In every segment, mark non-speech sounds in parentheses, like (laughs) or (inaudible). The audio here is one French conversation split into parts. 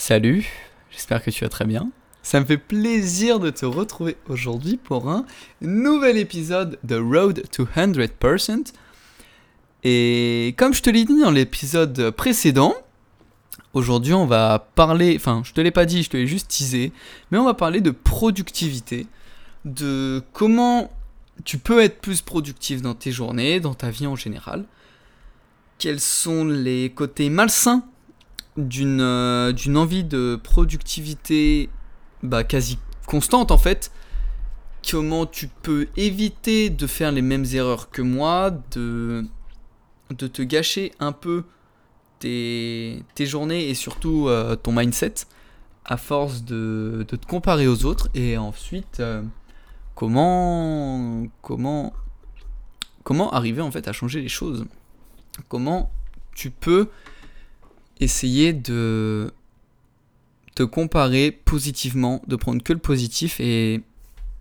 Salut, j'espère que tu vas très bien. Ça me fait plaisir de te retrouver aujourd'hui pour un nouvel épisode de Road to 100%. Et comme je te l'ai dit dans l'épisode précédent, aujourd'hui on va parler, enfin je te l'ai pas dit, je te l'ai juste teasé, mais on va parler de productivité, de comment tu peux être plus productif dans tes journées, dans ta vie en général. Quels sont les côtés malsains d'une euh, d'une envie de productivité bah, quasi constante en fait. Comment tu peux éviter de faire les mêmes erreurs que moi, de, te gâcher un peu tes, journées et surtout euh, ton mindset à force de, de, te comparer aux autres et ensuite euh, comment comment comment arriver en fait à changer les choses? Comment tu peux essayer de te comparer positivement, de prendre que le positif et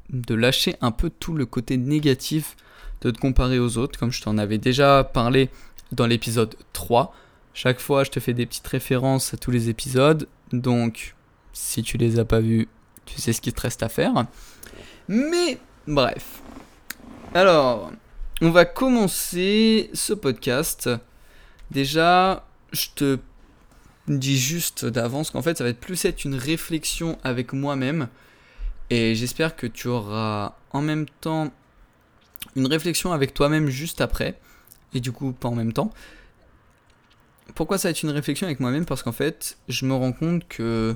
de lâcher un peu tout le côté négatif de te comparer aux autres, comme je t'en avais déjà parlé dans l'épisode 3. Chaque fois, je te fais des petites références à tous les épisodes, donc si tu les as pas vus, tu sais ce qu'il te reste à faire. Mais bref. Alors, on va commencer ce podcast. Déjà, je te dis juste d'avance qu'en fait ça va être plus être une réflexion avec moi-même. Et j'espère que tu auras en même temps une réflexion avec toi-même juste après. Et du coup pas en même temps. Pourquoi ça va être une réflexion avec moi-même? Parce qu'en fait je me rends compte que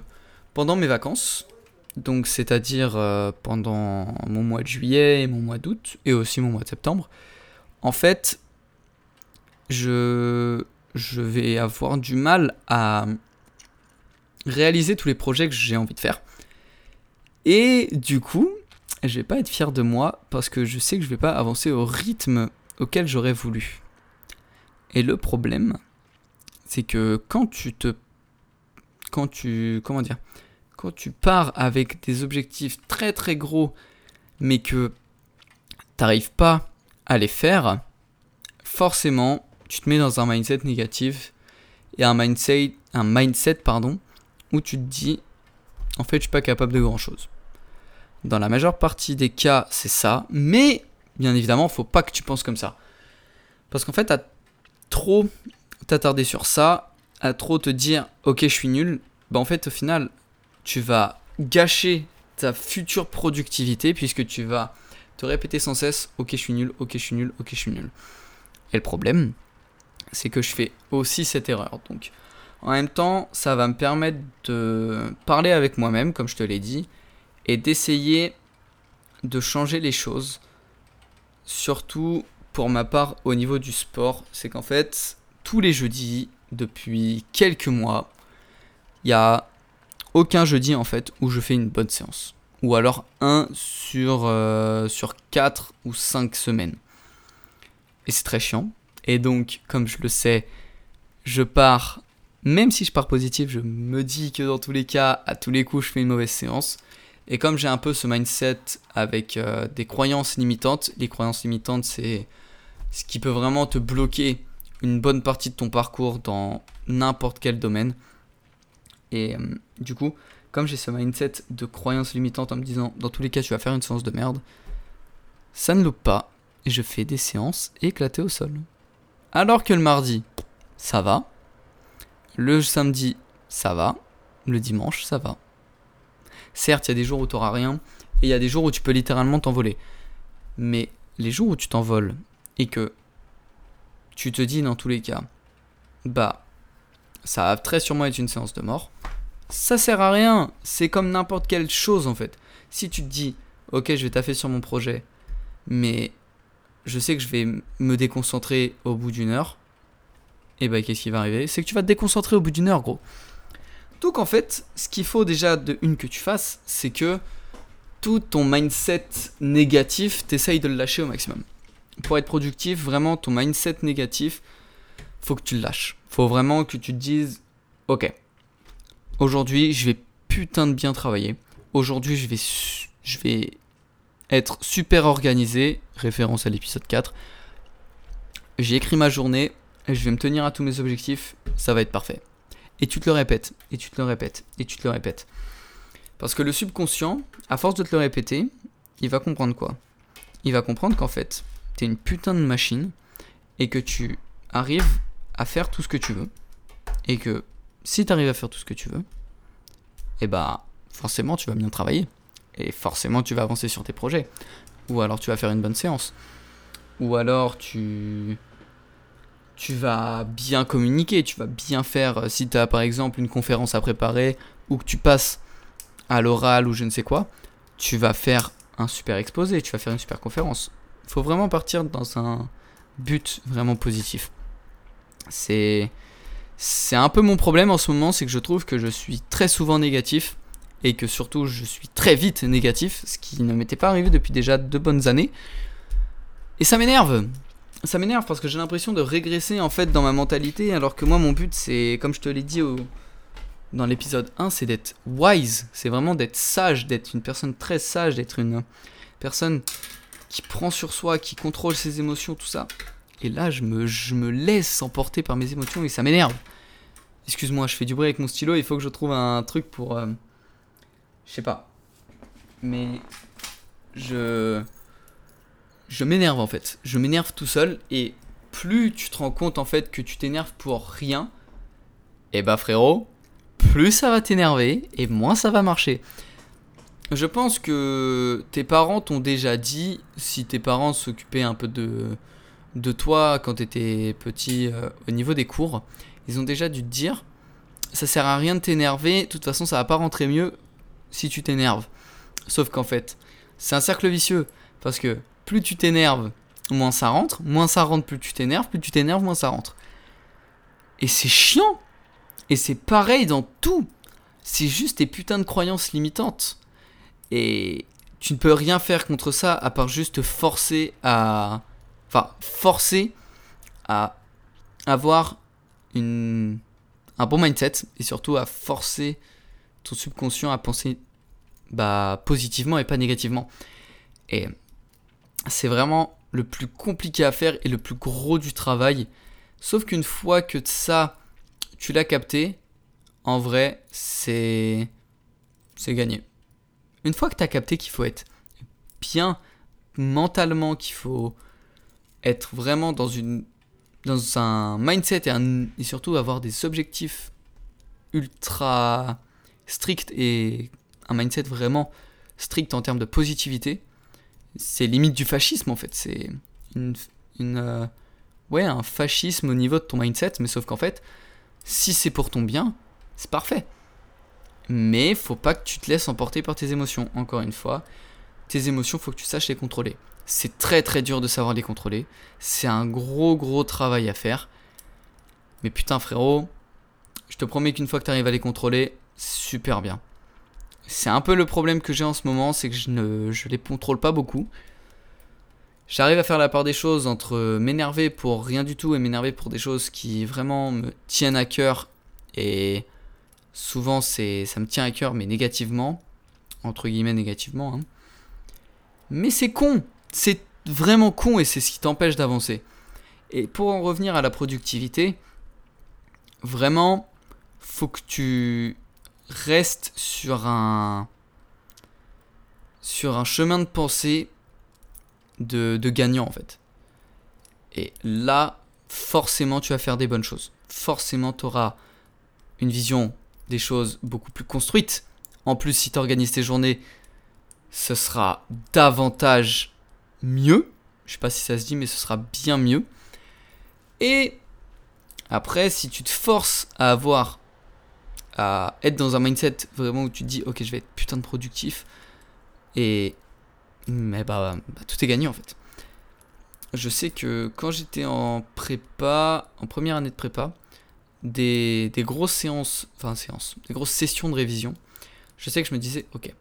pendant mes vacances, donc c'est-à-dire euh, pendant mon mois de juillet et mon mois d'août et aussi mon mois de septembre, en fait je je vais avoir du mal à réaliser tous les projets que j'ai envie de faire. Et du coup, je vais pas être fier de moi parce que je sais que je vais pas avancer au rythme auquel j'aurais voulu. Et le problème, c'est que quand tu te quand tu comment dire quand tu pars avec des objectifs très très gros mais que t'arrives pas à les faire, forcément tu te mets dans un mindset négatif et un mindset, un mindset pardon, où tu te dis en fait je suis pas capable de grand chose. Dans la majeure partie des cas, c'est ça, mais bien évidemment, faut pas que tu penses comme ça. Parce qu'en fait, à trop t'attarder sur ça, à trop te dire ok, je suis nul, bah en fait, au final, tu vas gâcher ta future productivité puisque tu vas te répéter sans cesse ok, je suis nul, ok, je suis nul, ok, je suis nul. Et le problème, c'est que je fais aussi cette erreur. Donc, en même temps, ça va me permettre de parler avec moi-même, comme je te l'ai dit, et d'essayer de changer les choses. Surtout pour ma part au niveau du sport, c'est qu'en fait, tous les jeudis, depuis quelques mois, il n'y a aucun jeudi en fait où je fais une bonne séance. Ou alors un sur, euh, sur 4 ou 5 semaines. Et c'est très chiant et donc, comme je le sais, je pars, même si je pars positif, je me dis que dans tous les cas, à tous les coups, je fais une mauvaise séance. Et comme j'ai un peu ce mindset avec euh, des croyances limitantes, les croyances limitantes, c'est ce qui peut vraiment te bloquer une bonne partie de ton parcours dans n'importe quel domaine. Et euh, du coup, comme j'ai ce mindset de croyances limitantes en me disant, dans tous les cas, tu vas faire une séance de merde, ça ne loupe pas. Et je fais des séances éclatées au sol. Alors que le mardi, ça va. Le samedi, ça va. Le dimanche, ça va. Certes, il y a des jours où tu n'auras rien. Et il y a des jours où tu peux littéralement t'envoler. Mais les jours où tu t'envoles et que tu te dis dans tous les cas, bah, ça va très sûrement être une séance de mort. Ça sert à rien. C'est comme n'importe quelle chose en fait. Si tu te dis, ok, je vais taffer sur mon projet, mais je sais que je vais me déconcentrer au bout d'une heure. Et bah qu'est-ce qui va arriver? C'est que tu vas te déconcentrer au bout d'une heure, gros. Donc en fait, ce qu'il faut déjà de une que tu fasses, c'est que tout ton mindset négatif, t'essayes de le lâcher au maximum. Pour être productif, vraiment ton mindset négatif, faut que tu le lâches. Faut vraiment que tu te dises, ok, aujourd'hui je vais putain de bien travailler. Aujourd'hui je vais, je vais être super organisé, référence à l'épisode 4. J'ai écrit ma journée, je vais me tenir à tous mes objectifs, ça va être parfait. et tu te le répètes, et tu te le répètes, et tu te le répètes. Parce que le subconscient, à force de te le répéter, il va comprendre quoi? Il va comprendre qu'en fait, t'es une putain de machine et que tu arrives à faire tout ce que tu veux. Et que si tu arrives à faire tout ce que tu veux, et eh bah forcément tu vas bien travailler. Et forcément tu vas avancer sur tes projets. Ou alors tu vas faire une bonne séance. Ou alors tu tu vas bien communiquer, tu vas bien faire euh, si tu as par exemple une conférence à préparer ou que tu passes à l'oral ou je ne sais quoi, tu vas faire un super exposé, tu vas faire une super conférence. Il faut vraiment partir dans un but vraiment positif. C'est c'est un peu mon problème en ce moment, c'est que je trouve que je suis très souvent négatif et que surtout je suis très vite négatif, ce qui ne m'était pas arrivé depuis déjà deux bonnes années. Et ça m'énerve. Ça m'énerve parce que j'ai l'impression de régresser en fait dans ma mentalité alors que moi mon but c'est comme je te l'ai dit dans l'épisode 1, c'est d'être wise, c'est vraiment d'être sage, d'être une personne très sage, d'être une personne qui prend sur soi, qui contrôle ses émotions, tout ça. Et là, je me, je me laisse emporter par mes émotions et ça m'énerve. Excuse-moi, je fais du bruit avec mon stylo, il faut que je trouve un truc pour... Euh, je sais pas. Mais... Je... Je m'énerve en fait. Je m'énerve tout seul et plus tu te rends compte en fait que tu t'énerves pour rien, et eh bah frérot, plus ça va t'énerver et moins ça va marcher. Je pense que tes parents t'ont déjà dit, si tes parents s'occupaient un peu de, de toi quand tu étais petit euh, au niveau des cours, ils ont déjà dû te dire ça sert à rien de t'énerver, de toute façon ça va pas rentrer mieux si tu t'énerves. Sauf qu'en fait, c'est un cercle vicieux parce que plus tu t'énerves, moins ça rentre, moins ça rentre, plus tu t'énerves, plus tu t'énerves, moins ça rentre. Et c'est chiant. Et c'est pareil dans tout. C'est juste tes putains de croyances limitantes. Et tu ne peux rien faire contre ça à part juste forcer à enfin, forcer à avoir un bon mindset et surtout à forcer ton subconscient à penser bah, positivement et pas négativement. Et c'est vraiment le plus compliqué à faire et le plus gros du travail. Sauf qu'une fois que ça, tu l'as capté, en vrai, c'est c'est gagné. Une fois que tu as capté qu'il faut être bien mentalement, qu'il faut être vraiment dans, une, dans un mindset et, et surtout avoir des objectifs ultra stricts et un mindset vraiment strict en termes de positivité, c'est limite du fascisme en fait. C'est une, une euh, ouais, un fascisme au niveau de ton mindset, mais sauf qu'en fait, si c'est pour ton bien, c'est parfait. Mais faut pas que tu te laisses emporter par tes émotions. Encore une fois, tes émotions, faut que tu saches les contrôler. C'est très très dur de savoir les contrôler. C'est un gros gros travail à faire. Mais putain frérot, je te promets qu'une fois que tu arrives à les contrôler, super bien. C'est un peu le problème que j'ai en ce moment, c'est que je ne les contrôle pas beaucoup. J'arrive à faire la part des choses entre m'énerver pour rien du tout et m'énerver pour des choses qui vraiment me tiennent à cœur. Et souvent c'est ça me tient à cœur mais négativement. Entre guillemets négativement. Hein. Mais c'est con c'est vraiment con et c'est ce qui t'empêche d'avancer. Et pour en revenir à la productivité, vraiment, faut que tu restes sur un sur un chemin de pensée de, de gagnant en fait. Et là, forcément, tu vas faire des bonnes choses. Forcément, tu auras une vision des choses beaucoup plus construite. En plus, si tu organises tes journées, ce sera davantage mieux. Je sais pas si ça se dit, mais ce sera bien mieux. Et après, si tu te forces à avoir, à être dans un mindset vraiment où tu te dis, ok, je vais être putain de productif, et mais bah, bah, tout est gagné en fait. Je sais que quand j'étais en prépa, en première année de prépa, des, des grosses séances, enfin séances, des grosses sessions de révision, je sais que je me disais, ok,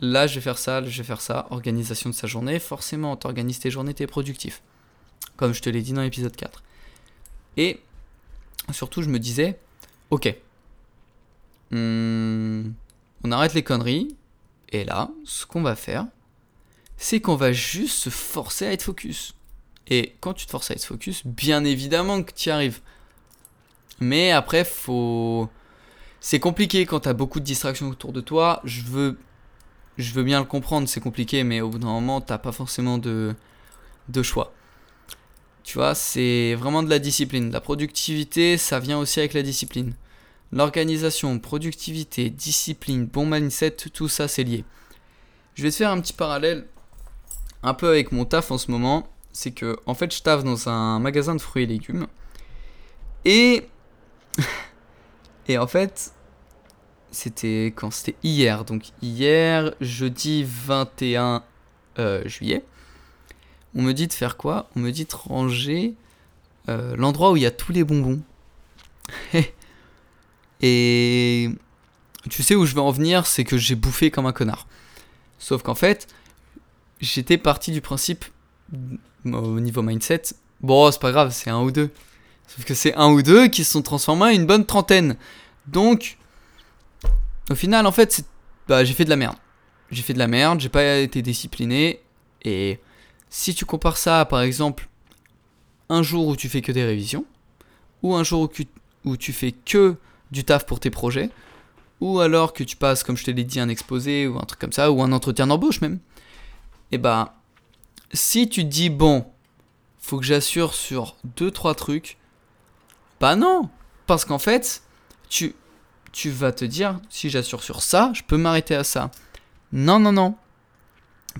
là je vais faire ça, là je vais faire ça, organisation de sa journée, forcément t'organises tes journées, t'es productif. Comme je te l'ai dit dans l'épisode 4. Et surtout je me disais, ok, hmm, on arrête les conneries, et là, ce qu'on va faire, c'est qu'on va juste se forcer à être focus. Et quand tu te forces à être focus, bien évidemment que tu y arrives. Mais après, faut. C'est compliqué quand t'as beaucoup de distractions autour de toi. Je veux, je veux bien le comprendre, c'est compliqué, mais au bout d'un moment, t'as pas forcément de, de choix. Tu vois, c'est vraiment de la discipline. La productivité, ça vient aussi avec la discipline. L'organisation, productivité, discipline, bon mindset, tout ça, c'est lié. Je vais te faire un petit parallèle un peu avec mon taf en ce moment. C'est que, en fait, je taffe dans un magasin de fruits et légumes. Et. (laughs) et en fait, c'était quand? C'était hier. Donc, hier, jeudi 21 euh, juillet. On me dit de faire quoi? On me dit de ranger euh, l'endroit où il y a tous les bonbons. (laughs) et tu sais où je vais en venir, c'est que j'ai bouffé comme un connard. Sauf qu'en fait, j'étais parti du principe, au niveau mindset, bon, c'est pas grave, c'est un ou deux. Sauf que c'est un ou deux qui se sont transformés en une bonne trentaine. Donc, au final, en fait, bah, j'ai fait de la merde. J'ai fait de la merde, j'ai pas été discipliné. Et si tu compares ça à, par exemple, un jour où tu fais que des révisions, ou un jour où tu fais que du taf pour tes projets, ou alors que tu passes, comme je te l'ai dit, un exposé, ou un truc comme ça, ou un entretien d'embauche même, et eh bah, si tu te dis, bon, faut que j'assure sur 2-3 trucs, bah non, parce qu'en fait, tu, tu vas te dire, si j'assure sur ça, je peux m'arrêter à ça. Non, non, non.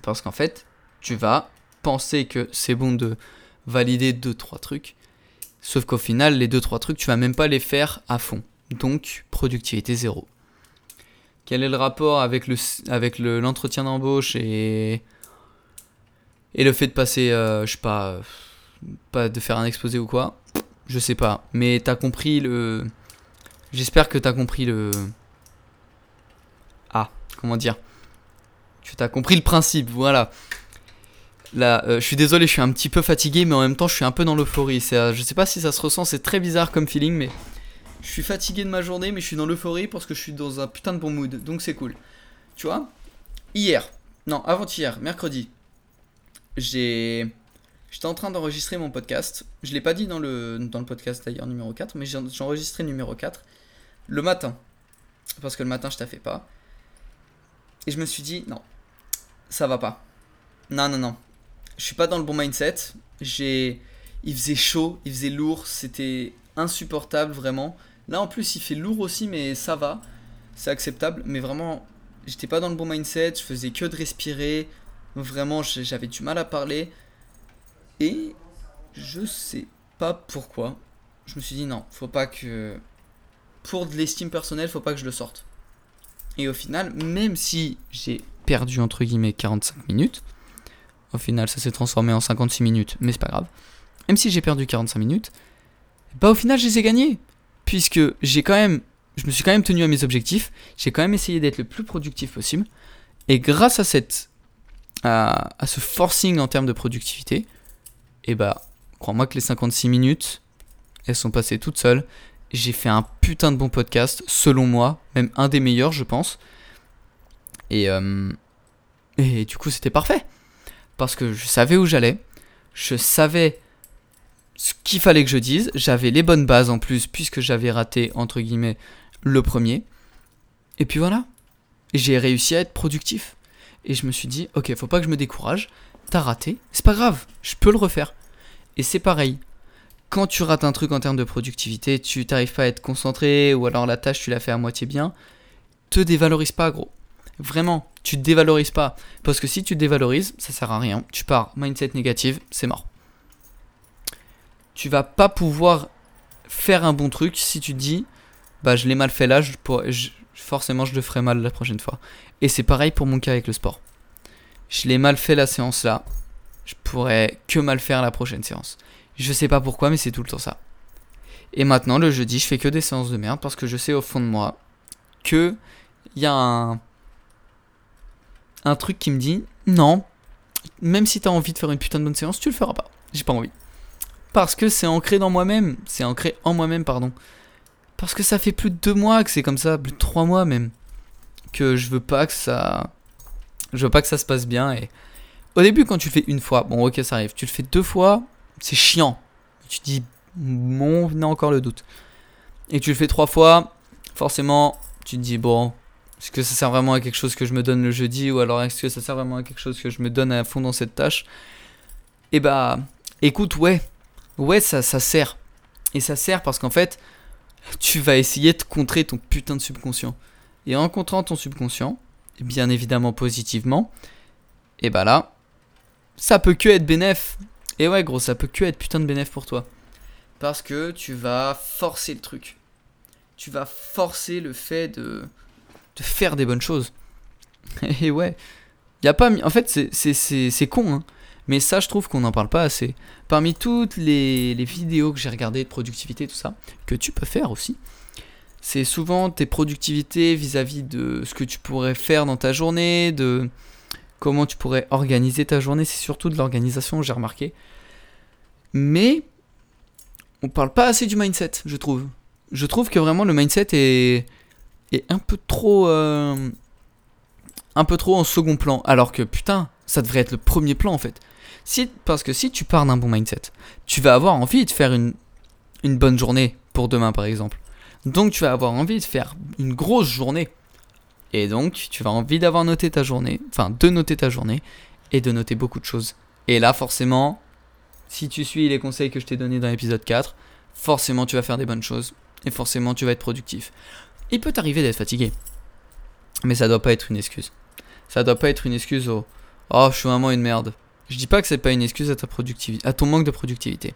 Parce qu'en fait, tu vas penser que c'est bon de valider 2-3 trucs. Sauf qu'au final, les 2-3 trucs, tu vas même pas les faire à fond. Donc, productivité zéro. Quel est le rapport avec le avec l'entretien d'embauche et et le fait de passer, euh, je sais pas, euh, pas de faire un exposé ou quoi, je sais pas. Mais t'as compris le. J'espère que t'as compris le. Ah, comment dire? Tu t'as compris le principe, voilà. Là, euh, je suis désolé, je suis un petit peu fatigué, mais en même temps, je suis un peu dans l'euphorie. Je sais pas si ça se ressent, c'est très bizarre comme feeling, mais je suis fatigué de ma journée, mais je suis dans l'euphorie parce que je suis dans un putain de bon mood, donc c'est cool. Tu vois? Hier, non, avant-hier, mercredi, j'ai. J'étais en train d'enregistrer mon podcast. Je l'ai pas dit dans le, dans le podcast d'ailleurs numéro 4, mais j'ai enregistré numéro 4 le matin. Parce que le matin je t'ai fait pas. Et je me suis dit, non, ça va pas. Non, non, non. Je suis pas dans le bon mindset. Il faisait chaud, il faisait lourd, c'était insupportable vraiment. Là en plus il fait lourd aussi, mais ça va. C'est acceptable. Mais vraiment, j'étais pas dans le bon mindset, je faisais que de respirer. Vraiment, j'avais du mal à parler. Et je sais pas pourquoi. Je me suis dit non, faut pas que. Pour de l'estime personnelle, faut pas que je le sorte. Et au final, même si j'ai perdu entre guillemets 45 minutes, au final ça s'est transformé en 56 minutes, mais c'est pas grave. Même si j'ai perdu 45 minutes, bah au final je les ai gagnés. Puisque j'ai quand même. Je me suis quand même tenu à mes objectifs. J'ai quand même essayé d'être le plus productif possible. Et grâce à cette à, ce forcing en termes de productivité, et bah, crois-moi que les 56 minutes, elles sont passées toutes seules. J'ai fait un putain de bon podcast, selon moi, même un des meilleurs, je pense. Et, euh, et du coup, c'était parfait. Parce que je savais où j'allais, je savais ce qu'il fallait que je dise, j'avais les bonnes bases en plus, puisque j'avais raté, entre guillemets, le premier. Et puis voilà, j'ai réussi à être productif. Et je me suis dit, ok, faut pas que je me décourage. T'as raté, c'est pas grave, je peux le refaire. Et c'est pareil. Quand tu rates un truc en termes de productivité, tu t'arrives pas à être concentré, ou alors la tâche tu l'as fait à moitié bien, te dévalorise pas, gros. Vraiment, tu te dévalorises pas. Parce que si tu te dévalorises, ça sert à rien. Tu pars mindset négative, c'est mort. Tu vas pas pouvoir faire un bon truc si tu dis, bah je l'ai mal fait là, je, forcément je le ferai mal la prochaine fois. Et c'est pareil pour mon cas avec le sport. Je l'ai mal fait la séance là, je pourrais que mal faire la prochaine séance. Je sais pas pourquoi, mais c'est tout le temps ça. Et maintenant, le jeudi, je fais que des séances de merde parce que je sais au fond de moi que il y a un, un truc qui me dit non, même si t'as envie de faire une putain de bonne séance, tu le feras pas. J'ai pas envie. Parce que c'est ancré dans moi-même. C'est ancré en moi-même, pardon. Parce que ça fait plus de deux mois que c'est comme ça, plus de trois mois même, que je veux pas que ça, je veux pas que ça se passe bien. Et au début, quand tu le fais une fois, bon ok ça arrive. Tu le fais deux fois, c'est chiant. Tu dis, bon, venez encore le doute. et tu le fais trois fois, forcément, tu te dis, bon, est-ce que ça sert vraiment à quelque chose que je me donne le jeudi ou alors est-ce que ça sert vraiment à quelque chose que je me donne à fond dans cette tâche? Et eh bah, écoute, ouais, ouais, ça, sert. Et ça sert parce qu'en fait, tu vas essayer de contrer ton putain de subconscient. Et en contrant ton subconscient, bien évidemment positivement, et bah là, ça peut que être bénéf. Et ouais, gros, ça peut que être putain de bénéf pour toi. Parce que tu vas forcer le truc. Tu vas forcer le fait de, de faire des bonnes choses. (laughs) Et ouais, y a pas. En fait, c'est con, hein. Mais ça, je trouve qu'on n'en parle pas assez. Parmi toutes les, vidéos que j'ai regardées de productivité, tout ça, que tu peux faire aussi, c'est souvent tes productivités vis-à-vis de ce que tu pourrais faire dans ta journée, de comment tu pourrais organiser ta journée. C'est surtout de l'organisation, j'ai remarqué. Mais on parle pas assez du mindset, je trouve. Je trouve que vraiment le mindset est, est un peu trop. Euh, un peu trop en second plan. Alors que putain, ça devrait être le premier plan en fait. Parce que si tu pars d'un bon mindset, tu vas avoir envie de faire une, une bonne journée pour demain par exemple. Donc tu vas avoir envie de faire une grosse journée. Et donc tu vas envie d'avoir noté ta journée, enfin de noter ta journée et de noter beaucoup de choses. Et là forcément, si tu suis les conseils que je t'ai donnés dans l'épisode 4, forcément tu vas faire des bonnes choses et forcément tu vas être productif. Il peut t'arriver d'être fatigué. Mais ça doit pas être une excuse. Ça doit pas être une excuse au Oh, je suis vraiment une merde. Je dis pas que c'est pas une excuse à ta productivité, à ton manque de productivité.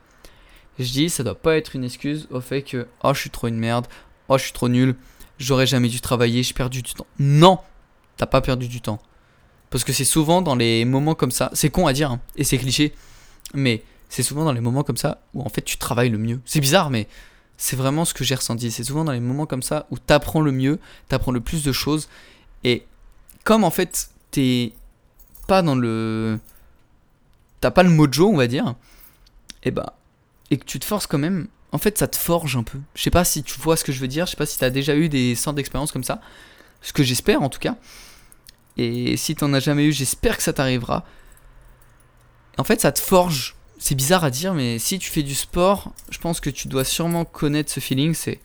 Je dis, ça doit pas être une excuse au fait que, oh, je suis trop une merde, oh, je suis trop nul, j'aurais jamais dû travailler, j'ai perdu du temps. Non, t'as pas perdu du temps. Parce que c'est souvent dans les moments comme ça, c'est con à dire, hein, et c'est cliché, mais c'est souvent dans les moments comme ça où en fait tu travailles le mieux. C'est bizarre, mais c'est vraiment ce que j'ai ressenti. C'est souvent dans les moments comme ça où t'apprends le mieux, t'apprends le plus de choses, et comme en fait t'es pas dans le. T'as pas le mojo, on va dire, et bah et que tu te forces quand même, en fait, ça te forge un peu. Je sais pas si tu vois ce que je veux dire, je sais pas si tu as déjà eu des centres d'expérience comme ça, ce que j'espère en tout cas. Et si t'en as jamais eu, j'espère que ça t'arrivera. En fait, ça te forge. C'est bizarre à dire, mais si tu fais du sport, je pense que tu dois sûrement connaître ce feeling. C'est.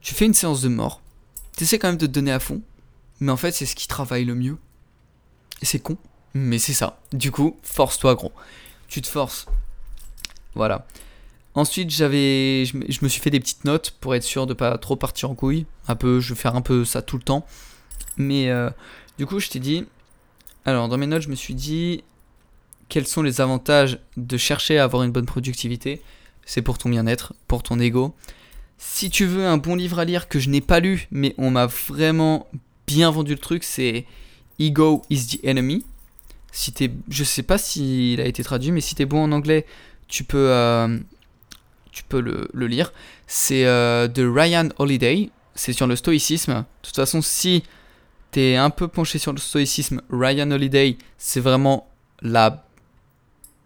Tu fais une séance de mort. Tu essaies quand même de te donner à fond. Mais en fait, c'est ce qui travaille le mieux. Et c'est con. Mais c'est ça. Du coup, force-toi, gros. Tu te forces. Voilà. Ensuite, j'avais, je, me suis fait des petites notes pour être sûr de pas trop partir en couille. Un peu, je vais faire un peu ça tout le temps. Mais euh, du coup, je t'ai dit. Alors, dans mes notes, je me suis dit quels sont les avantages de chercher à avoir une bonne productivité? C'est pour ton bien-être, pour ton ego. Si tu veux un bon livre à lire que je n'ai pas lu, mais on m'a vraiment bien vendu le truc, c'est Ego is the Enemy. Si t'es, je sais pas s'il a été traduit, mais si t'es bon en anglais, tu peux, euh, tu peux le, lire. C'est euh, de Ryan Holiday. C'est sur le stoïcisme. De toute façon, si t'es un peu penché sur le stoïcisme, Ryan Holiday, c'est vraiment la,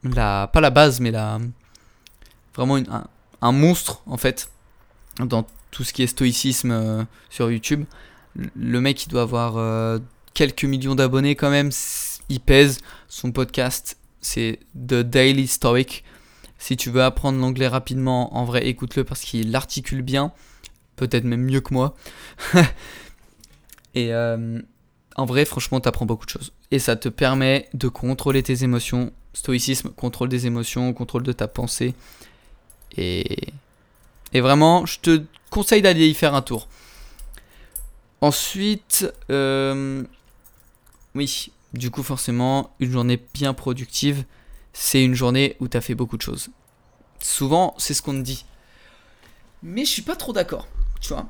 la. Pas la base, mais la. Vraiment un, monstre, en fait, dans tout ce qui est stoïcisme euh, sur YouTube. Le mec, il doit avoir quelques millions d'abonnés quand même. Il pèse. Son podcast, c'est The Daily Stoic. Si tu veux apprendre l'anglais rapidement, en vrai, écoute-le parce qu'il l'articule bien. Peut-être même mieux que moi. (laughs) Et euh, en vrai, franchement, tu apprends beaucoup de choses. Et ça te permet de contrôler tes émotions. Stoïcisme, contrôle des émotions, contrôle de ta pensée. Et, et vraiment, je te conseille d'aller y faire un tour. Ensuite, euh, oui, du coup, forcément, une journée bien productive c'est une journée où tu fait beaucoup de choses. Souvent, c'est ce qu'on te dit. Mais je suis pas trop d'accord, tu vois.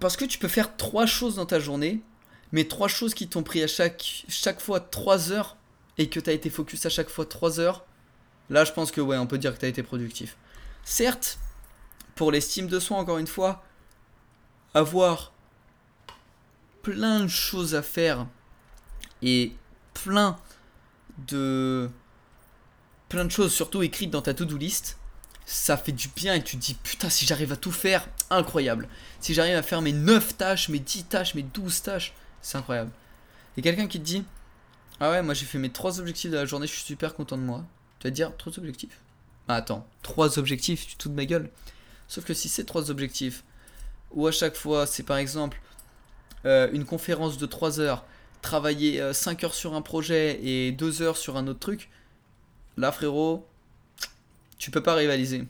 Parce que tu peux faire trois choses dans ta journée, mais trois choses qui t'ont pris à chaque, fois trois heures et que tu été focus à chaque fois trois heures. Là, je pense que ouais, on peut dire que tu été productif. Certes, pour l'estime de soi, encore une fois, avoir plein de choses à faire et plein de plein de choses, surtout écrites dans ta to-do list, ça fait du bien et tu te dis putain si j'arrive à tout faire, incroyable. Si j'arrive à faire mes 9 tâches, mes 10 tâches, mes 12 tâches, c'est incroyable. Et quelqu'un qui te dit Ah ouais, moi j'ai fait mes 3 objectifs de la journée, je suis super content de moi. Tu vas te dire 3 objectifs? Ah attends, 3 objectifs, tu te de ma gueule. Sauf que si c'est 3 objectifs, ou à chaque fois c'est par exemple euh, une conférence de 3 heures, travailler 5 heures sur un projet et 2 heures sur un autre truc, là frérot, tu peux pas rivaliser.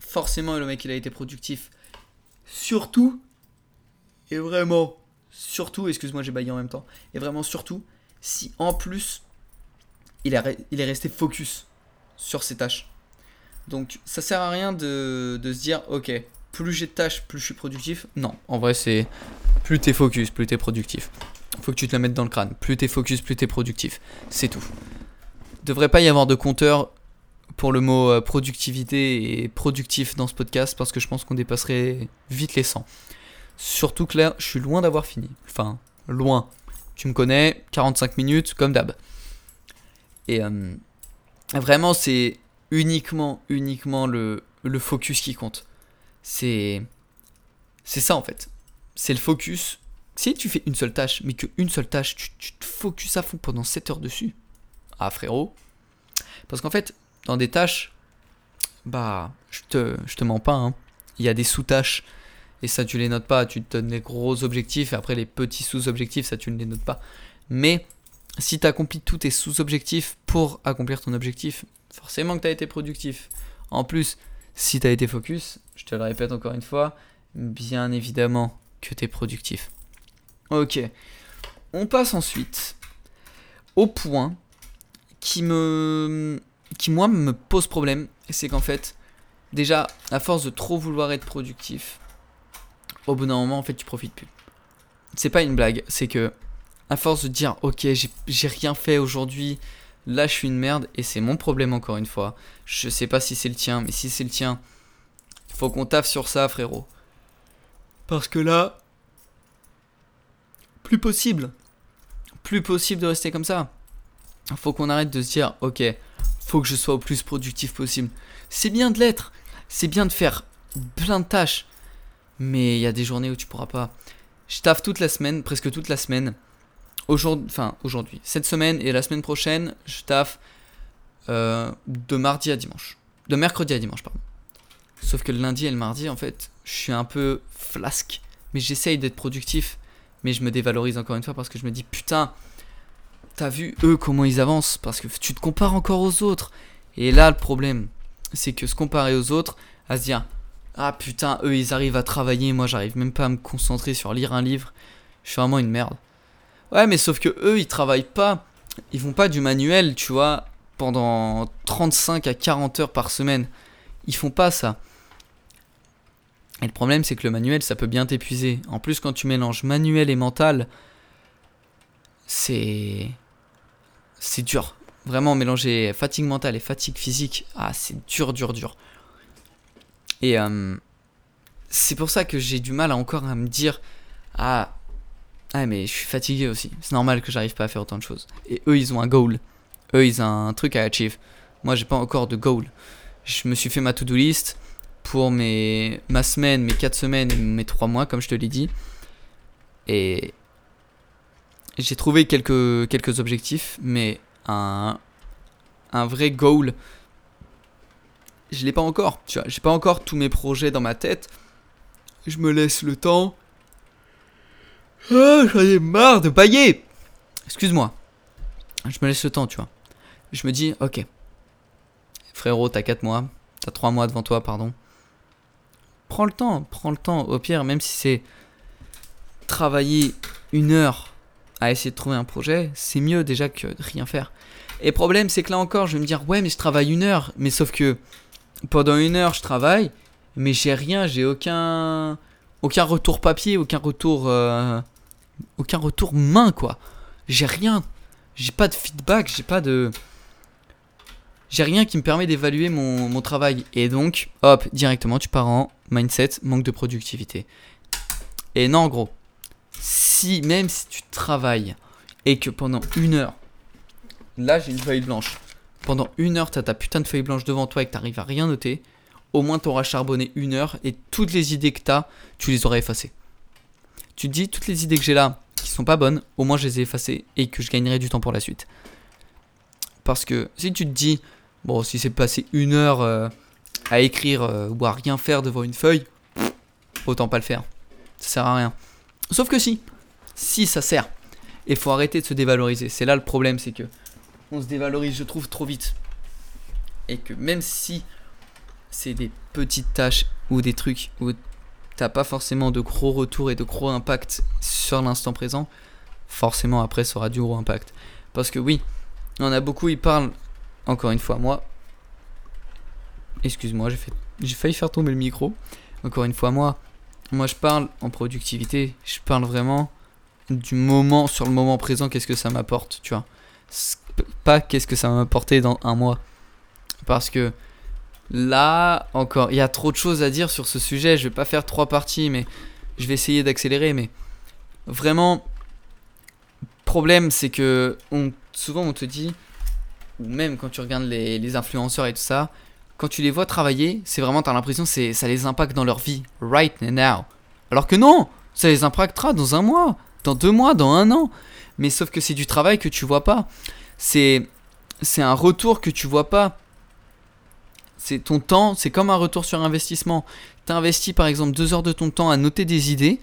Forcément le mec il a été productif. Surtout, et vraiment, surtout, excuse-moi j'ai baillé en même temps, et vraiment surtout, si en plus il, il est resté focus sur ses tâches. Donc ça sert à rien de, se dire ok, plus j'ai de tâches, plus je suis productif. Non, en vrai c'est plus t'es focus, plus t'es productif. Faut que tu te la mettes dans le crâne. Plus t'es focus, plus t'es productif. C'est tout. Devrait pas y avoir de compteur pour le mot euh, productivité et productif dans ce podcast parce que je pense qu'on dépasserait vite les 100. Surtout que là, je suis loin d'avoir fini. Enfin, loin. Tu me connais, 45 minutes comme d'hab. Et euh, vraiment, c'est uniquement, uniquement le, le focus qui compte. C'est. C'est ça en fait. C'est le focus. Si tu fais une seule tâche, mais qu'une seule tâche, tu, te focus à fond pendant 7 heures dessus. Ah frérot. Parce qu'en fait, dans des tâches, bah, je te, je te mens pas. Hein. Il y a des sous-tâches. Et ça, tu les notes pas. Tu te donnes les gros objectifs. Et après, les petits sous-objectifs, ça, tu ne les notes pas. Mais si tu accomplis tous tes sous-objectifs pour accomplir ton objectif, forcément que tu as été productif. En plus, si tu as été focus, je te le répète encore une fois, bien évidemment que tu es productif. Ok. On passe ensuite au point qui me qui moi me pose problème, c'est qu'en fait, déjà, à force de trop vouloir être productif, au bout d'un moment, en fait, tu profites plus. C'est pas une blague, c'est que à force de dire ok j'ai rien fait aujourd'hui, là je suis une merde et c'est mon problème encore une fois. Je sais pas si c'est le tien, mais si c'est le tien, faut qu'on taffe sur ça frérot. Parce que là, plus possible. Plus possible de rester comme ça. Faut qu'on arrête de se dire ok, faut que je sois au plus productif possible. C'est bien de l'être, c'est bien de faire plein de tâches, mais il y a des journées où tu pourras pas. Je taffe toute la semaine, presque toute la semaine aujourd'hui, enfin aujourd'hui, cette semaine et la semaine prochaine, je taffe euh, de mardi à dimanche. De mercredi à dimanche, pardon. Sauf que le lundi et le mardi, en fait, je suis un peu flasque. Mais j'essaye d'être productif. Mais je me dévalorise encore une fois parce que je me dis, putain, t'as vu eux comment ils avancent Parce que tu te compares encore aux autres. Et là, le problème, c'est que se comparer aux autres, à se dire, ah putain, eux ils arrivent à travailler, moi j'arrive même pas à me concentrer sur lire un livre. Je suis vraiment une merde. Ouais, mais sauf que eux, ils travaillent pas. Ils font pas du manuel, tu vois, pendant 35 à 40 heures par semaine. Ils font pas ça. Et le problème, c'est que le manuel, ça peut bien t'épuiser. En plus, quand tu mélanges manuel et mental, c'est. C'est dur. Vraiment, mélanger fatigue mentale et fatigue physique, ah, c'est dur, dur, dur. Et euh, c'est pour ça que j'ai du mal encore à me dire, ah, ah, mais je suis fatigué aussi. C'est normal que j'arrive pas à faire autant de choses. Et eux, ils ont un goal. Eux, ils ont un truc à achieve. Moi, j'ai pas encore de goal. Je me suis fait ma to-do list pour mes, ma semaine, mes 4 semaines mes 3 mois, comme je te l'ai dit. Et j'ai trouvé quelques, quelques objectifs, mais un, un vrai goal, je l'ai pas encore. Tu vois, j'ai pas encore tous mes projets dans ma tête. Je me laisse le temps Oh, j'en ai marre de bailler. Excuse-moi. Je me laisse le temps, tu vois. Je me dis, ok. Frérot, t'as 4 mois. T'as 3 mois devant toi, pardon. Prends le temps, prends le temps. Au pire, même si c'est travailler une heure à essayer de trouver un projet, c'est mieux déjà que de rien faire. Et problème, c'est que là encore, je vais me dire, ouais, mais je travaille une heure. Mais sauf que pendant une heure, je travaille, mais j'ai rien, j'ai aucun, aucun retour papier, aucun retour euh, aucun retour main quoi. J'ai rien. J'ai pas de feedback, j'ai pas de. J'ai rien qui me permet d'évaluer mon, travail. Et donc, hop, directement, tu pars en mindset, manque de productivité. Et non, gros. Si, même si tu travailles et que pendant une heure, là j'ai une feuille blanche, pendant une heure t'as ta putain de feuille blanche devant toi et que t'arrives à rien noter, au moins t'auras charbonné une heure et toutes les idées que t'as, tu les auras effacées tu te dis toutes les idées que j'ai là qui sont pas bonnes, au moins je les ai effacées et que je gagnerai du temps pour la suite. Parce que si tu te dis, bon, si c'est passé une heure euh, à écrire euh, ou à rien faire devant une feuille, autant pas le faire. Ça sert à rien. Sauf que si, si ça sert. Et faut arrêter de se dévaloriser. C'est là le problème, c'est que on se dévalorise, je trouve, trop vite. Et que même si c'est des petites tâches ou des trucs où t'as pas forcément de gros retours et de gros impacts sur l'instant présent, forcément après ça aura du gros impact. Parce que oui, on a beaucoup, ils parlent, encore une fois, moi, excuse-moi, j'ai, fait, failli faire tomber le micro. Encore une fois, moi, moi je parle en productivité, je parle vraiment du moment sur le moment présent, qu'est-ce que ça m'apporte, tu vois. Pas qu'est-ce que ça va m'apporter dans un mois. Parce que là, encore, il y a trop de choses à dire sur ce sujet. Je vais pas faire trois parties, mais je vais essayer d'accélérer. Mais vraiment, problème, c'est que souvent on te dit, ou même quand tu regardes les, les influenceurs et tout ça, quand tu les vois travailler, c'est vraiment, t'as l'impression que ça les impacte dans leur vie, right now. Alors que non, ça les impactera dans un mois, dans deux mois, dans un an. Mais sauf que c'est du travail que tu vois pas. C'est, c'est un retour que tu vois pas. C'est ton temps, c'est comme un retour sur investissement. Tu investi par exemple deux heures de ton temps à noter des idées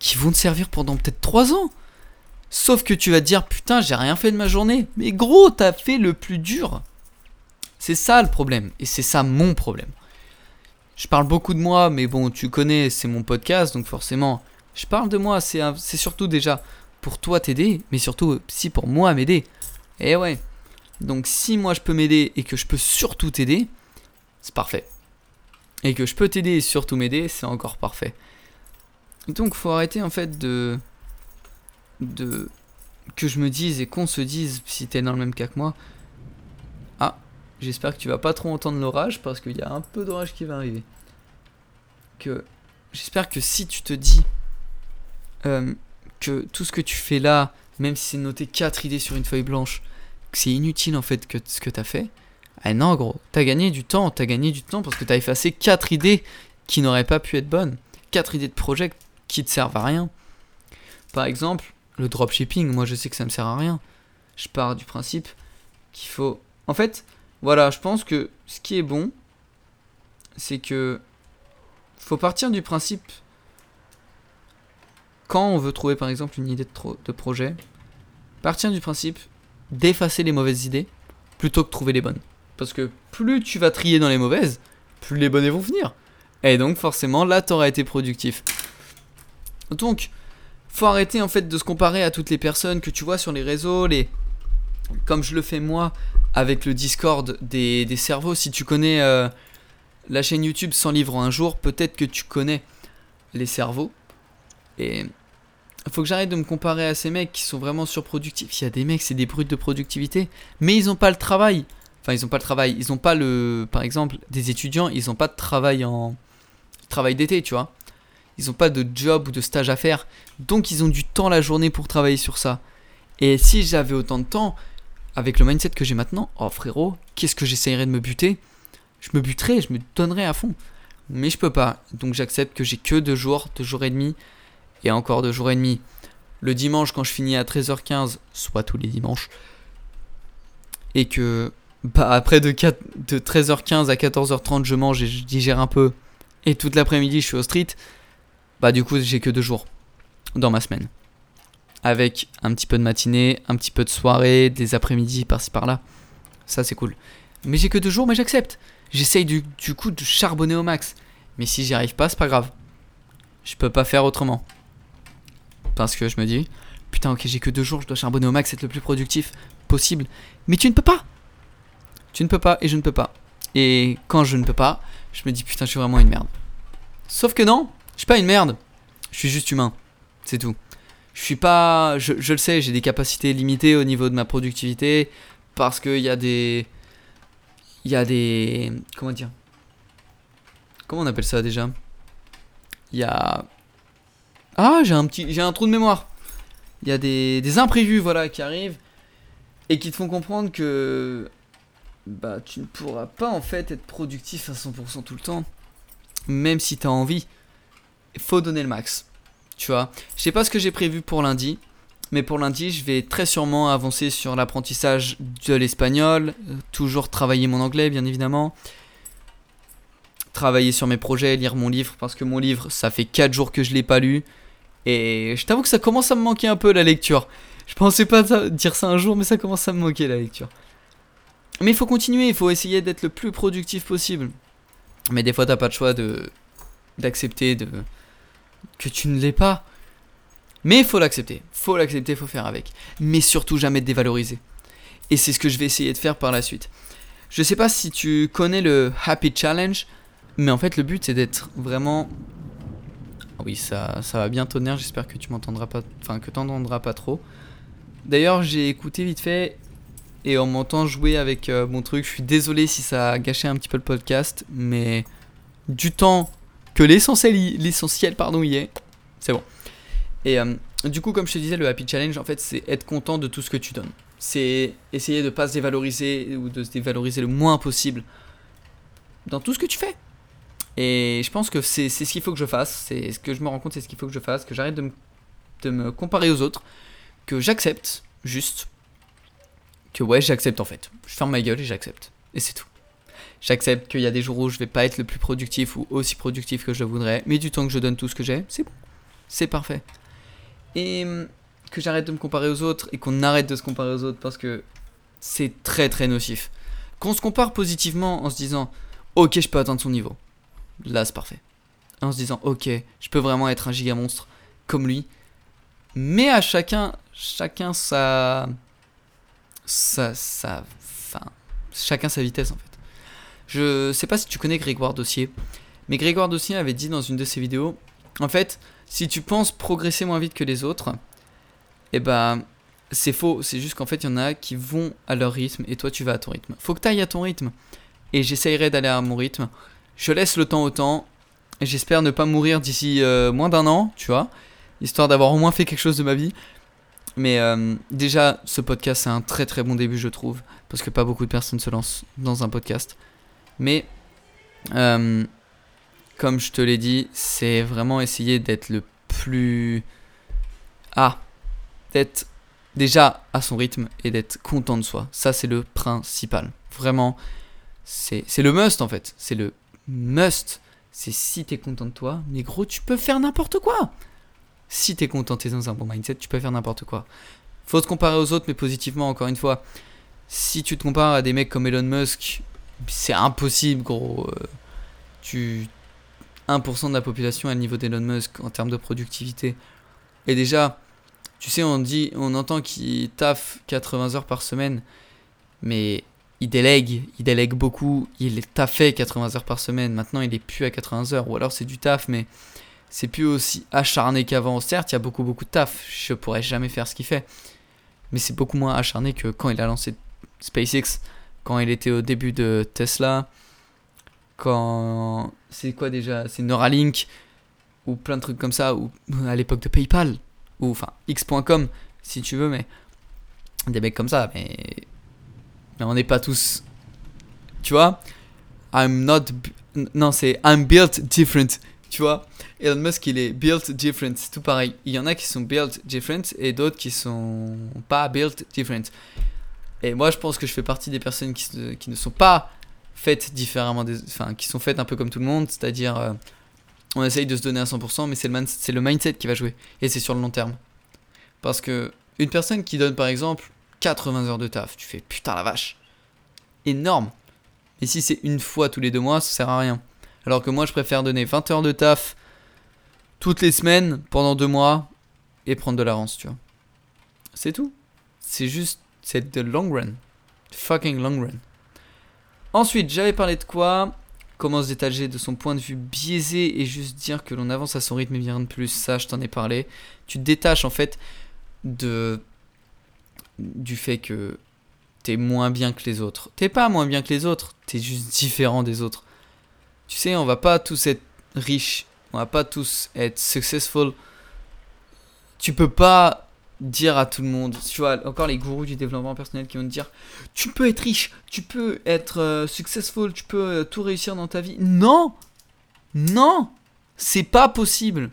qui vont te servir pendant peut-être trois ans. Sauf que tu vas te dire putain, j'ai rien fait de ma journée. Mais gros, t'as fait le plus dur. C'est ça le problème. Et c'est ça mon problème. Je parle beaucoup de moi, mais bon, tu connais, c'est mon podcast, donc forcément, je parle de moi. C'est surtout déjà pour toi t'aider, mais surtout si pour moi m'aider. Et eh ouais. Donc si moi je peux m'aider et que je peux surtout t'aider, c'est parfait. Et que je peux t'aider et surtout m'aider, c'est encore parfait. Donc faut arrêter en fait de de que je me dise et qu'on se dise si t'es dans le même cas que moi. J'espère que tu vas pas trop entendre l'orage parce qu'il y a un peu d'orage qui va arriver. Que j'espère que si tu te dis euh, que tout ce que tu fais là, même si c'est noté 4 idées sur une feuille blanche, que c'est inutile en fait que ce que tu as fait. Ah non gros, t'as gagné du temps, t'as gagné du temps parce que t'as effacé 4 idées qui n'auraient pas pu être bonnes. 4 idées de projet qui te servent à rien. Par exemple, le dropshipping, moi je sais que ça me sert à rien. Je pars du principe qu'il faut... En fait, voilà, je pense que ce qui est bon, c'est que faut partir du principe quand on veut trouver par exemple une idée de, de projet, partir du principe d'effacer les mauvaises idées plutôt que trouver les bonnes. Parce que plus tu vas trier dans les mauvaises, plus les bonnes vont venir. Et donc forcément là t'auras été productif. Donc faut arrêter en fait de se comparer à toutes les personnes que tu vois sur les réseaux, les comme je le fais moi avec le Discord des, cerveaux. Si tu connais euh, la chaîne YouTube 100 livres un jour, peut-être que tu connais les cerveaux. Et faut que j'arrête de me comparer à ces mecs qui sont vraiment surproductifs. Il y a des mecs, c'est des brutes de productivité, mais ils n'ont pas le travail. Enfin, ils n'ont pas le travail. Ils n'ont pas le. Par exemple, des étudiants, ils n'ont pas de travail en. Travail d'été, tu vois. Ils n'ont pas de job ou de stage à faire. Donc, ils ont du temps la journée pour travailler sur ça. Et si j'avais autant de temps, avec le mindset que j'ai maintenant, oh frérot, qu'est-ce que j'essayerais de me buter? Je me buterais, je me donnerais à fond. Mais je peux pas. Donc j'accepte que j'ai que deux jours, deux jours et demi, et encore deux jours et demi. Le dimanche, quand je finis à 13h15, soit tous les dimanches, et que bah, après de, 4, de 13h15 à 14h30, je mange et je digère un peu, et toute l'après-midi, je suis au street, bah du coup, j'ai que deux jours dans ma semaine avec un petit peu de matinée, un petit peu de soirée, des après-midi par-ci par-là. Ça c'est cool. Mais j'ai que deux jours, mais j'accepte. J'essaye du, coup de charbonner au max. Mais si j'y arrive pas, c'est pas grave. Je peux pas faire autrement. Parce que je me dis, putain, ok, j'ai que deux jours, je dois charbonner au max, être le plus productif possible. Mais tu ne peux pas. Tu ne peux pas et je ne peux pas. Et quand je ne peux pas, je me dis, putain, je suis vraiment une merde. Sauf que non, je suis pas une merde. Je suis juste humain. C'est tout je suis pas. Je, le sais, j'ai des capacités limitées au niveau de ma productivité parce qu'il y a des. Il y a des. Comment dire? Comment on appelle ça déjà? Il y a. Ah, j'ai un petit. J'ai un trou de mémoire. Il y a des, des imprévus, voilà, qui arrivent et qui te font comprendre que. Bah, tu ne pourras pas en fait être productif à 100% tout le temps. Même si tu as envie. Faut donner le max. Tu vois, je sais pas ce que j'ai prévu pour lundi, mais pour lundi, je vais très sûrement avancer sur l'apprentissage de l'espagnol, toujours travailler mon anglais, bien évidemment. travailler sur mes projets, lire mon livre, parce que mon livre, ça fait 4 jours que je l'ai pas lu. Et je t'avoue que ça commence à me manquer un peu la lecture. Je pensais pas dire ça un jour, mais ça commence à me manquer la lecture. Mais il faut continuer, il faut essayer d'être le plus productif possible. Mais des fois, t'as pas le choix de d'accepter de que tu ne l'es pas. Mais il faut l'accepter, faut l'accepter, faut faire avec. Mais surtout jamais te dévaloriser. Et c'est ce que je vais essayer de faire par la suite. Je sais pas si tu connais le Happy Challenge, mais en fait le but c'est d'être vraiment. Ah oui, ça, ça va bien tonner. J'espère que tu m'entendras pas, enfin que t'entendras pas trop. D'ailleurs, j'ai écouté vite fait et on m'entend jouer avec euh, mon truc. Je suis désolé si ça a gâché un petit peu le podcast, mais du temps que l'essentiel, l'essentiel pardon, y est, c'est bon. Et euh, du coup, comme je te disais, le Happy Challenge, en fait, c'est être content de tout ce que tu donnes. C'est essayer de ne pas se dévaloriser ou de se dévaloriser le moins possible dans tout ce que tu fais. Et je pense que c'est ce qu'il faut que je fasse. C'est ce que je me rends compte, c'est ce qu'il faut que je fasse. Que j'arrête de de me comparer aux autres que j'accepte, juste. Que ouais, j'accepte en fait. Je ferme ma gueule et j'accepte. Et c'est tout. J'accepte qu'il y a des jours où je vais pas être le plus productif ou aussi productif que je voudrais, mais du temps que je donne tout ce que j'ai, c'est bon. C'est parfait. Et hum, que j'arrête de me comparer aux autres et qu'on arrête de se comparer aux autres parce que c'est très très nocif. Qu'on se compare positivement en se disant ok je peux atteindre son niveau. Là c'est parfait. En se disant ok je peux vraiment être un giga monstre comme lui. Mais à chacun chacun sa, sa, sa, enfin, chacun sa vitesse en fait. Je sais pas si tu connais Grégoire Dossier, mais Grégoire Dossier avait dit dans une de ses vidéos, en fait, si tu penses progresser moins vite que les autres, eh ben c'est faux. C'est juste qu'en fait, il y en a qui vont à leur rythme et toi tu vas à ton rythme. Faut que tu ailles à ton rythme. Et j'essayerai d'aller à mon rythme. Je laisse le temps au temps. Et j'espère ne pas mourir d'ici euh, moins d'un an, tu vois. Histoire d'avoir au moins fait quelque chose de ma vie. Mais euh, déjà, ce podcast, c'est un très très bon début, je trouve. Parce que pas beaucoup de personnes se lancent dans un podcast. Mais, euh, comme je te l'ai dit, c'est vraiment essayer d'être le plus... Ah, d'être déjà à son rythme et d'être content de soi. Ça, c'est le principal. Vraiment, c'est le must en fait. C'est le must. C'est si t'es content de toi, mais gros, tu peux faire n'importe quoi si t'es content, t'es dans un bon mindset, tu peux faire n'importe quoi. Faut te comparer aux autres, mais positivement, encore une fois. Si tu te compares à des mecs comme Elon Musk, c'est impossible, gros. Euh, tu. 1% de la population à le niveau d'Elon Musk en termes de productivité. Et déjà, tu sais, on dit, on entend qu'il taffe 80 heures par semaine, mais il délègue, il délègue beaucoup, il taffé 80 heures par semaine. Maintenant, il est plus à 80 heures, ou alors c'est du taf, mais c'est plus aussi acharné qu'avant. Certes, il y a beaucoup beaucoup de taf, je pourrais jamais faire ce qu'il fait. Mais c'est beaucoup moins acharné que quand il a lancé SpaceX, quand il était au début de Tesla, quand c'est quoi déjà, c'est Neuralink ou plein de trucs comme ça ou (laughs) à l'époque de PayPal ou enfin x.com si tu veux mais des mecs comme ça mais, mais on n'est pas tous tu vois? I'm not non c'est I'm built different tu vois? Elon Musk, il est built different, tout pareil. Il y en a qui sont built different et d'autres qui sont pas built different. Et moi, je pense que je fais partie des personnes qui, qui ne sont pas faites différemment, des, enfin, qui sont faites un peu comme tout le monde, c'est-à-dire euh, on essaye de se donner à 100%, mais c'est le, mindset qui va jouer et c'est sur le long terme. Parce que une personne qui donne par exemple 80 heures de taf, tu fais putain la vache, énorme. Et si c'est une fois tous les deux mois, ça sert à rien. Alors que moi, je préfère donner 20 heures de taf toutes les semaines pendant deux mois et prendre de l'avance, tu vois. C'est tout. C'est juste, c'est de long run. Fucking long run. Ensuite, j'avais parlé de quoi? Comment se détacher de son point de vue biaisé et juste dire que l'on avance à son rythme et bien de plus. Ça, je t'en ai parlé. Tu te détaches en fait de du fait que t'es moins bien que les autres. T'es pas moins bien que les autres, t'es juste différent des autres. Tu sais, on va pas tous être riches on va pas tous être successful. Tu peux pas dire à tout le monde, tu vois, encore les gourous du développement personnel qui vont te dire, tu peux être riche, tu peux être euh, successful, tu peux euh, tout réussir dans ta vie. Non, non, c'est pas possible.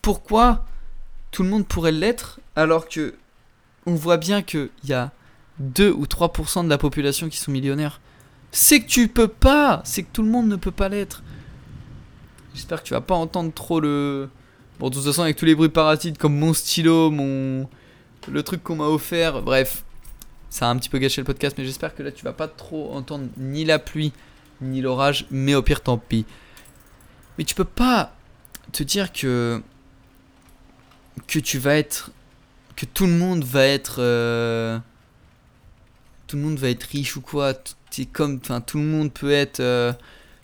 Pourquoi tout le monde pourrait l'être alors que on voit bien qu'il y a 2 ou 3% de la population qui sont millionnaires? C'est que tu peux pas. C'est que tout le monde ne peut pas l'être. J'espère que tu vas pas entendre trop le. Bon, de toute façon, avec tous les bruits parasites comme mon stylo, mon. Le truc qu'on m'a offert, bref. Ça a un petit peu gâché le podcast, mais j'espère que là tu vas pas trop entendre ni la pluie, ni l'orage, mais au pire tant pis. Mais tu peux pas te dire que. que tu vas être. que tout le monde va être. euh, tout le monde va être riche ou quoi. C'est comme. Enfin, tout le monde peut être. euh,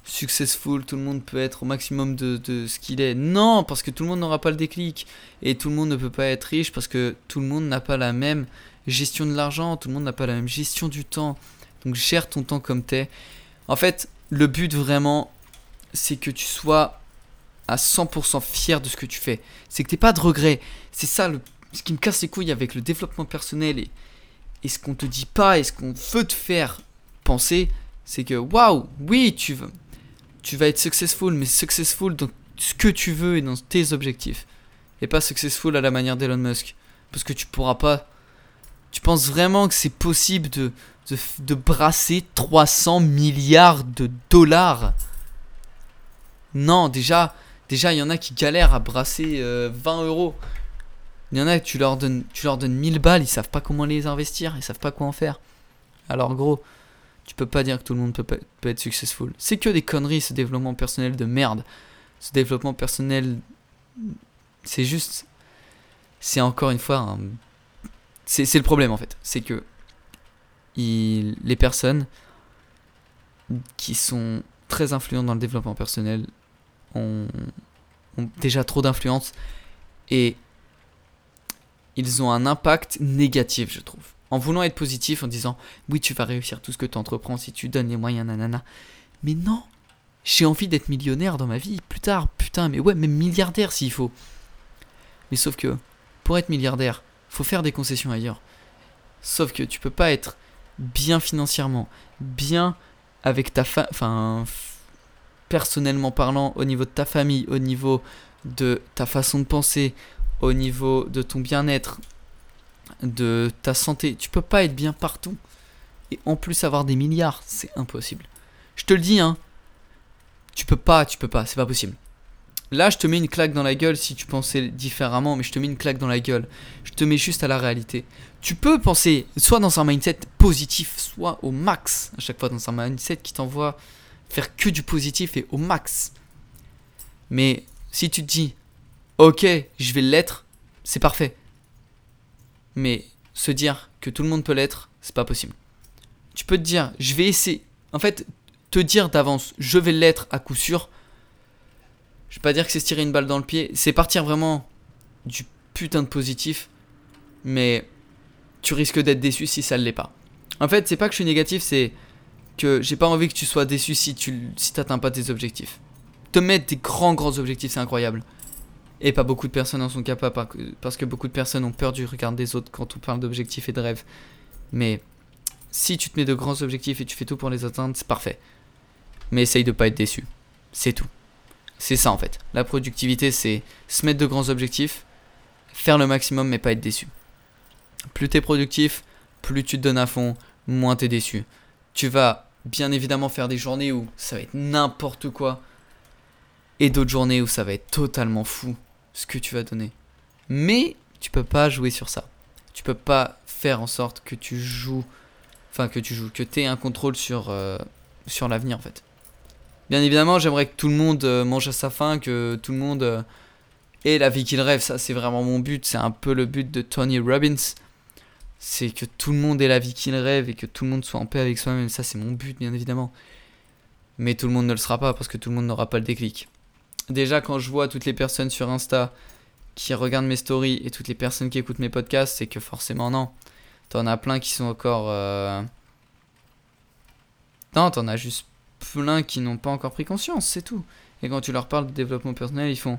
successful, tout le monde peut être au maximum de, de ce qu'il est. Non, parce que tout le monde n'aura pas le déclic. Et tout le monde ne peut pas être riche parce que tout le monde n'a pas la même gestion de l'argent, tout le monde n'a pas la même gestion du temps. Donc gère ton temps comme t'es. En fait, le but vraiment, c'est que tu sois à 100% fier de ce que tu fais. C'est que t'aies pas de regrets. C'est ça le, ce qui me casse les couilles avec le développement personnel et, et ce qu'on te dit pas et ce qu'on veut te faire penser, c'est que waouh, oui, tu veux, tu vas être successful, mais successful dans ce que tu veux et dans tes objectifs. Et pas successful à la manière d'Elon Musk. Parce que tu pourras pas. Tu penses vraiment que c'est possible de, de, de brasser 300 milliards de dollars? Non, déjà, déjà il y en a qui galèrent à brasser euh, 20 euros. Il y en a tu leur donnes, tu leur donnes 1000 balles, ils savent pas comment les investir, ils savent pas quoi en faire. Alors gros, tu peux pas dire que tout le monde peut, peut être successful. C'est que des conneries ce développement personnel de merde. Ce développement personnel, c'est juste, c'est encore une fois un- c'est le problème en fait. C'est que les personnes qui sont très influentes dans le développement personnel ont déjà trop d'influence et ils ont un impact négatif, je trouve. En voulant être positif, en disant oui, tu vas réussir tout ce que tu entreprends si tu donnes les moyens, nanana. Mais non, j'ai envie d'être millionnaire dans ma vie plus tard, putain, mais ouais, même milliardaire s'il faut. Mais sauf que pour être milliardaire, faut faire des concessions ailleurs. Sauf que tu peux pas être bien financièrement, bien avec ta fa... enfin personnellement parlant au niveau de ta famille, au niveau de ta façon de penser, au niveau de ton bien-être, de ta santé, tu peux pas être bien partout et en plus avoir des milliards, c'est impossible. Je te le dis hein. Tu peux pas, tu peux pas, c'est pas possible. Là, je te mets une claque dans la gueule si tu pensais différemment, mais je te mets une claque dans la gueule. Je te mets juste à la réalité. Tu peux penser soit dans un mindset positif, soit au max, à chaque fois dans un mindset qui t'envoie faire que du positif et au max. Mais si tu te dis, ok, je vais l'être, c'est parfait. Mais se dire que tout le monde peut l'être, c'est pas possible. Tu peux te dire, je vais essayer. En fait, te dire d'avance, je vais l'être à coup sûr. Je vais pas dire que c'est se tirer une balle dans le pied, c'est partir vraiment du putain de positif, mais tu risques d'être déçu si ça ne l'est pas. En fait, c'est pas que je suis négatif, c'est que j'ai pas envie que tu sois déçu si tu si t'atteins pas tes objectifs. Te mettre des grands grands objectifs, c'est incroyable. Et pas beaucoup de personnes en sont capables par- parce que beaucoup de personnes ont peur du regard des autres quand on parle d'objectifs et de rêves. Mais si tu te mets de grands objectifs et tu fais tout pour les atteindre, c'est parfait. Mais essaye de pas être déçu. C'est tout. C'est ça en fait. La productivité, c'est se mettre de grands objectifs, faire le maximum mais pas être déçu. Plus t'es productif, plus tu te donnes à fond, moins t'es déçu. Tu vas bien évidemment faire des journées où ça va être n'importe quoi. Et d'autres journées où ça va être totalement fou ce que tu vas donner. Mais tu peux pas jouer sur ça. Tu peux pas faire en sorte que tu joues. Enfin, que tu joues. Que tu aies un contrôle sur, euh, sur l'avenir en fait. Bien évidemment, j'aimerais que tout le monde euh, mange à sa faim, que tout le monde euh, ait la vie qu'il rêve. Ça, c'est vraiment mon but. C'est un peu le but de Tony Robbins. C'est que tout le monde ait la vie qu'il rêve et que tout le monde soit en paix avec soi-même. Ça, c'est mon but, bien évidemment. Mais tout le monde ne le sera pas parce que tout le monde n'aura pas le déclic. Déjà, quand je vois toutes les personnes sur Insta qui regardent mes stories et toutes les personnes qui écoutent mes podcasts, c'est que forcément, non. T'en as plein qui sont encore. euh, Non, t'en as juste plein qui n'ont pas encore pris conscience, c'est tout. Et quand tu leur parles de développement personnel, ils font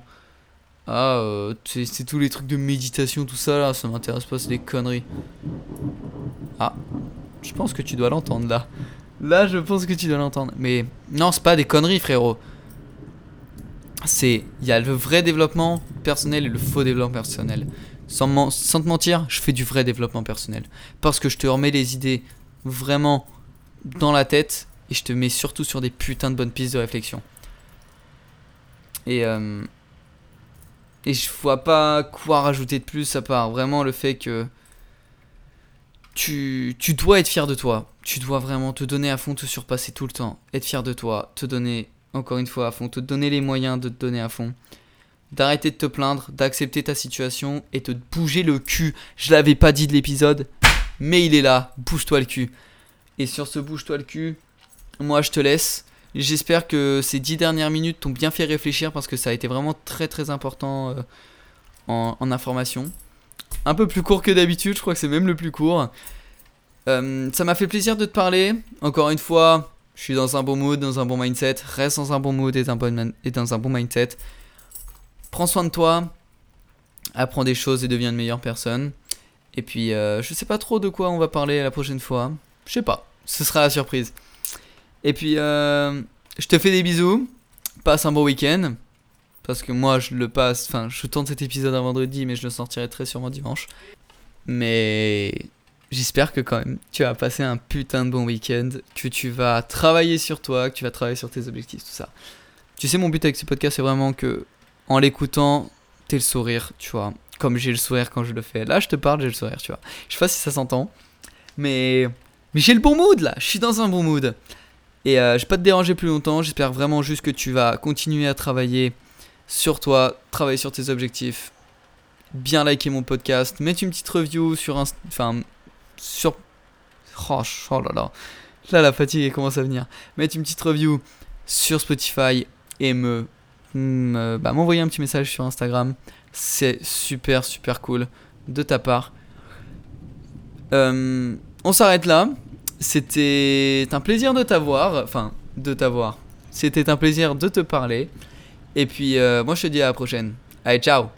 Ah, euh, c'est tous les trucs de méditation, tout ça là, ça m'intéresse pas, c'est des conneries. Ah, je pense que tu dois l'entendre là. Là, je pense que tu dois l'entendre. Mais non, c'est pas des conneries, frérot. C'est. Il y a le vrai développement personnel et le faux développement personnel. Sans, te mentir, je fais du vrai développement personnel. Parce que je te remets les idées vraiment dans la tête et je te mets surtout sur des putains de bonnes pistes de réflexion. Et, euh, et je vois pas quoi rajouter de plus à part vraiment le fait que tu, tu dois être fier de toi. Tu dois vraiment te donner à fond, te surpasser tout le temps. Être fier de toi, te donner encore une fois à fond, te donner les moyens de te donner à fond. D'arrêter de te plaindre, d'accepter ta situation et te bouger le cul. Je l'avais pas dit de l'épisode, mais il est là. Bouge-toi le cul. Et sur ce bouge-toi le cul, moi je te laisse. J'espère que ces dix dernières minutes t'ont bien fait réfléchir parce que ça a été vraiment très très important euh, en, information. Un peu plus court que d'habitude, je crois que c'est même le plus court. Euh, ça m'a fait plaisir de te parler. Encore une fois, je suis dans un bon mood, dans un bon mindset. Reste dans un bon mood et dans un bon, mindset. Prends soin de toi. Apprends des choses et deviens une meilleure personne. Et puis, euh, je sais pas trop de quoi on va parler la prochaine fois. Je sais pas. Ce sera la surprise. Et puis, euh, je te fais des bisous. Passe un bon week-end. Parce que moi, je le passe. Enfin, je tourne cet épisode un vendredi, mais je le sortirai très sûrement dimanche. Mais j'espère que quand même, tu vas passer un putain de bon week-end. Que tu vas travailler sur toi, que tu vas travailler sur tes objectifs, tout ça. Tu sais, mon but avec ce podcast, c'est vraiment que, en l'écoutant, t'aies le sourire, tu vois. Comme j'ai le sourire quand je le fais. Là, je te parle, j'ai le sourire, tu vois. Je sais pas si ça s'entend. Mais. Mais j'ai le bon mood là, je suis dans un bon mood. Et euh, je vais pas te déranger plus longtemps, j'espère vraiment juste que tu vas continuer à travailler sur toi, travailler sur tes objectifs, bien liker mon podcast, mettre une petite review sur Inst- enfin sur oh, oh là là. Là la fatigue commence à venir. Mettre une petite review sur Spotify et me, me- bah, m'envoyer un petit message sur Instagram. C'est super super cool de ta part. Euh, on s'arrête là. C'était un plaisir de t'avoir, enfin de t'avoir. C'était un plaisir de te parler. Et puis euh, moi je te dis à la prochaine. Allez, ciao